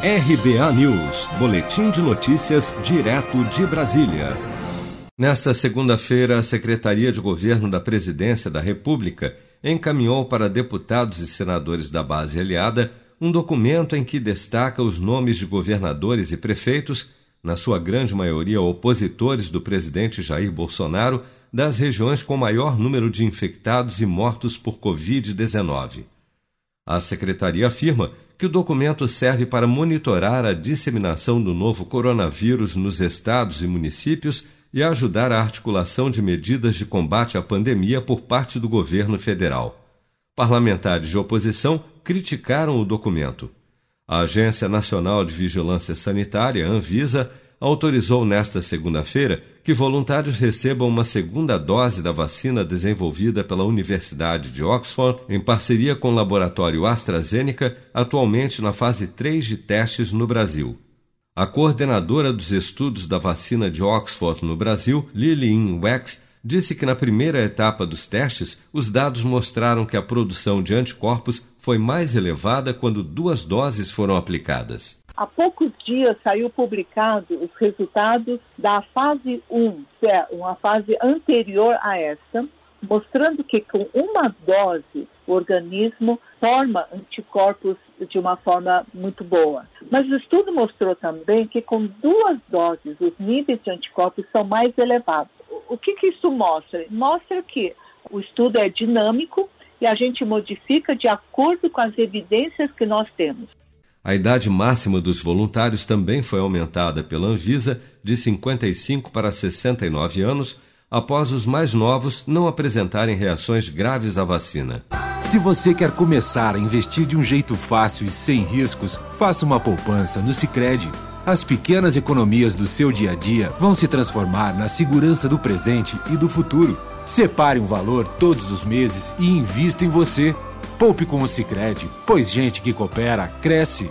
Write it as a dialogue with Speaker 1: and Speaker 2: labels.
Speaker 1: RBA News, Boletim de Notícias, direto de Brasília. Nesta segunda-feira, a Secretaria de Governo da Presidência da República encaminhou para deputados e senadores da base aliada um documento em que destaca os nomes de governadores e prefeitos, na sua grande maioria opositores do presidente Jair Bolsonaro, das regiões com maior número de infectados e mortos por Covid-19. A secretaria afirma que o documento serve para monitorar a disseminação do novo coronavírus nos estados e municípios e ajudar a articulação de medidas de combate à pandemia por parte do governo federal. Parlamentares de oposição criticaram o documento. A Agência Nacional de Vigilância Sanitária, Anvisa, autorizou nesta segunda-feira que voluntários recebam uma segunda dose da vacina desenvolvida pela Universidade de Oxford em parceria com o laboratório AstraZeneca, atualmente na fase 3 de testes no Brasil. A coordenadora dos estudos da vacina de Oxford no Brasil, Lillian Wex, disse que na primeira etapa dos testes, os dados mostraram que a produção de anticorpos foi mais elevada quando duas doses foram aplicadas.
Speaker 2: Há poucos dias saiu publicado os resultados da fase 1, é uma fase anterior a essa, mostrando que com uma dose o organismo forma anticorpos de uma forma muito boa. Mas o estudo mostrou também que com duas doses os níveis de anticorpos são mais elevados. O que, que isso mostra? Mostra que o estudo é dinâmico e a gente modifica de acordo com as evidências que nós temos.
Speaker 1: A idade máxima dos voluntários também foi aumentada pela Anvisa de 55 para 69 anos, após os mais novos não apresentarem reações graves à vacina.
Speaker 3: Se você quer começar a investir de um jeito fácil e sem riscos, faça uma poupança no Sicredi. As pequenas economias do seu dia a dia vão se transformar na segurança do presente e do futuro. Separe um valor todos os meses e invista em você. Poupe com o Sicredi, pois gente que coopera cresce.